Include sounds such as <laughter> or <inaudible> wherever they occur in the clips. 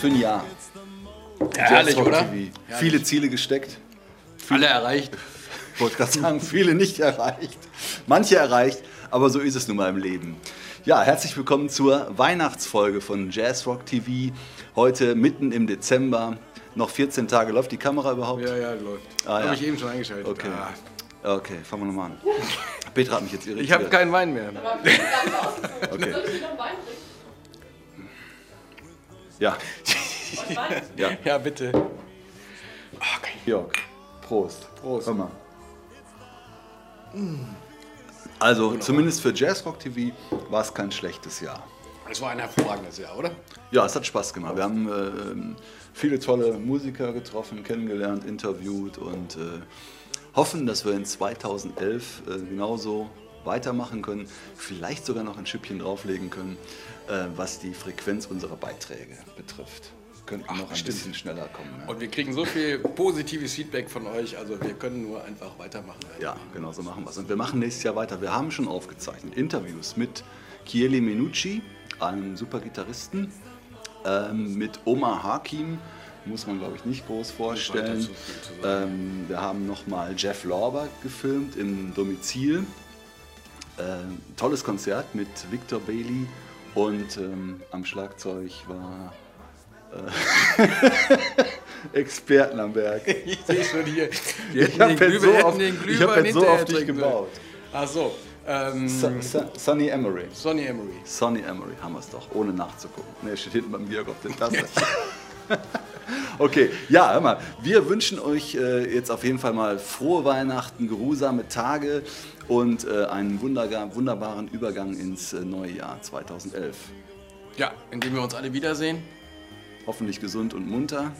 für ein Jahr. Ja, herrlich, oder? Herrlich. Viele Ziele gesteckt. Alle erreicht. Ich wollte gerade sagen, viele nicht erreicht. Manche erreicht, aber so ist es nun mal im Leben. Ja, herzlich willkommen zur Weihnachtsfolge von Jazzrock TV. Heute mitten im Dezember. Noch 14 Tage. Läuft die Kamera überhaupt? Ja, ja, läuft. Ah, Habe ja. ich eben schon eingeschaltet. Okay. Ah. Okay, fangen wir nochmal an. Petra hat mich jetzt irritiert. Ich habe keinen Wein mehr. Okay. Ja, ja. Ja, bitte. Georg, Prost. Prost. Hör mal. Also, zumindest für Jazzrock TV war es kein schlechtes Jahr. Es war ein hervorragendes Jahr, oder? Ja, es hat Spaß gemacht. Wir haben ähm, viele tolle Musiker getroffen, kennengelernt, interviewt und äh, hoffen, dass wir in 2011 äh, genauso weitermachen können, vielleicht sogar noch ein Schüppchen drauflegen können, äh, was die Frequenz unserer Beiträge betrifft. Könnten Ach, noch ein bestimmt. bisschen schneller kommen. Ja. Und wir kriegen so viel positives Feedback von euch, also wir können nur einfach weitermachen. Ja, genau so machen wir es. Und wir machen nächstes Jahr weiter. Wir haben schon aufgezeichnet Interviews mit Chieli Menucci, einem super Gitarristen, ähm, mit Omar Hakim, muss man glaube ich nicht groß vorstellen. Ähm, wir haben nochmal Jeff Lorber gefilmt im Domizil. Ähm, tolles Konzert mit Victor Bailey und ähm, am Schlagzeug war äh, <laughs> Experten am Werk. <laughs> Ich sehe schon hier. Ich habe jetzt so den ich Glühwein hab jetzt so auf dich gebaut. Ach so. Ähm, Su- Su- Sonny Emery. Sonny Emery. Sonny Emery haben wir es doch, ohne nachzugucken. Ne, steht hinten beim Georg auf der Tasse. <laughs> okay, ja, hör mal, wir wünschen euch äh, jetzt auf jeden Fall mal frohe Weihnachten, geruhsame Tage und äh, einen wunderbar, wunderbaren Übergang ins äh, neue Jahr 2011. Ja, indem wir uns alle wiedersehen. Hoffentlich gesund und munter.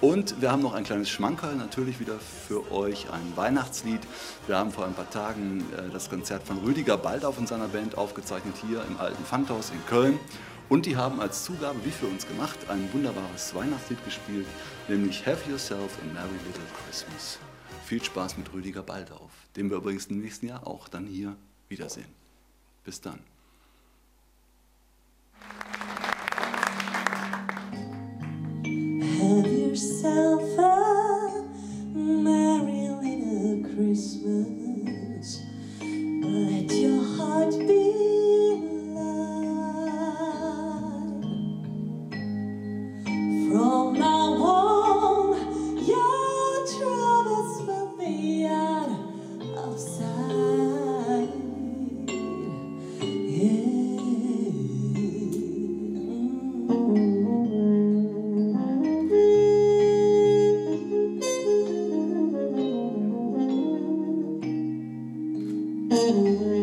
Und wir haben noch ein kleines Schmankerl natürlich wieder für euch, ein Weihnachtslied. Wir haben vor ein paar Tagen äh, das Konzert von Rüdiger Baldauf und seiner Band aufgezeichnet hier im alten Pfandhaus in Köln. Und die haben als Zugabe, wie für uns gemacht, ein wunderbares Weihnachtslied gespielt, nämlich Have Yourself a Merry Little Christmas. Viel Spaß mit Rüdiger Baldauf, den wir übrigens im nächsten Jahr auch dann hier wiedersehen. Bis dann. Have yourself a merry little Christmas. Mm-hmm.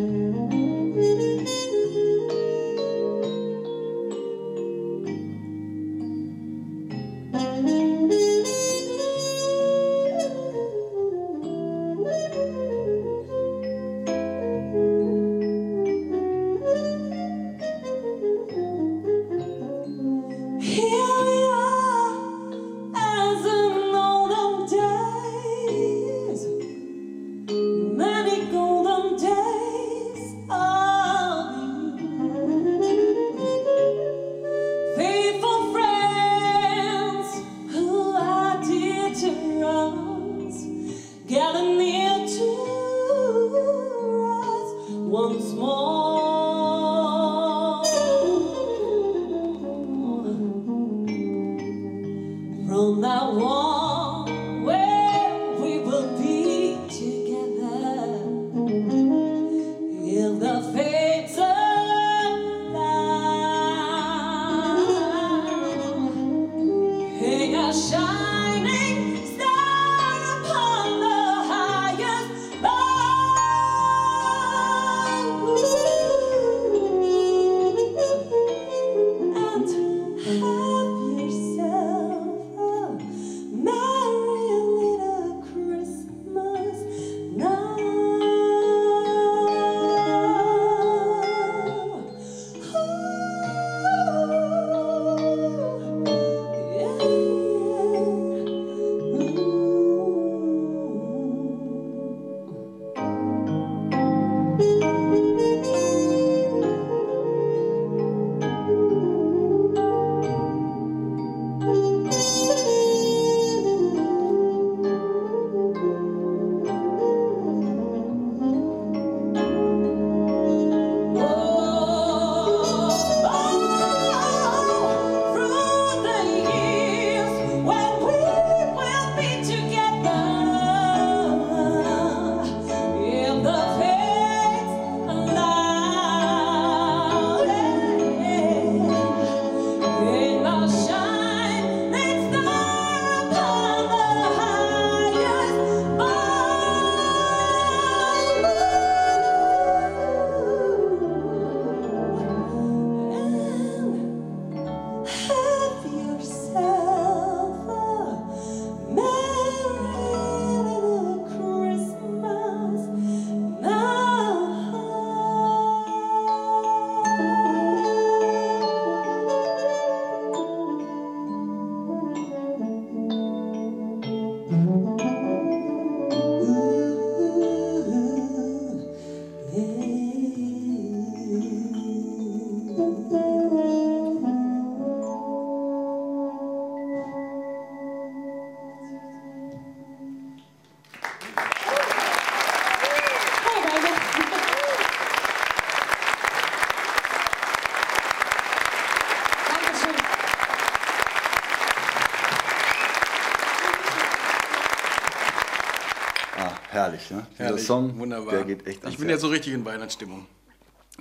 Herrlich, ne? Dieser Herrlich, Song, wunderbar. der geht echt Ich bin Herz. ja so richtig in Weihnachtsstimmung.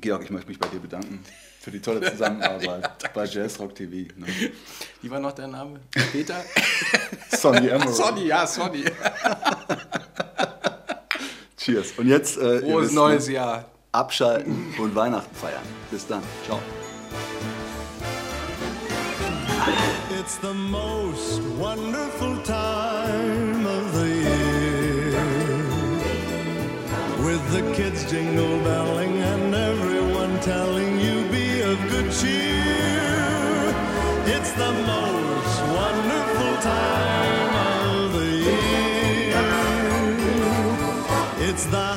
Georg, ich möchte mich bei dir bedanken für die tolle <laughs> Zusammenarbeit bei Jazz Rock TV. Ne? Wie war noch dein Name? <laughs> Peter? Sonny <laughs> Emerald. Sonny, ja, Sonny. Cheers. Und jetzt äh, ihr Frohes wisst, neues ne, Jahr. abschalten und Weihnachten feiern. Bis dann. Ciao. It's the most wonderful time With the kids jingle belling and everyone telling you be of good cheer. It's the most wonderful time of the year. It's the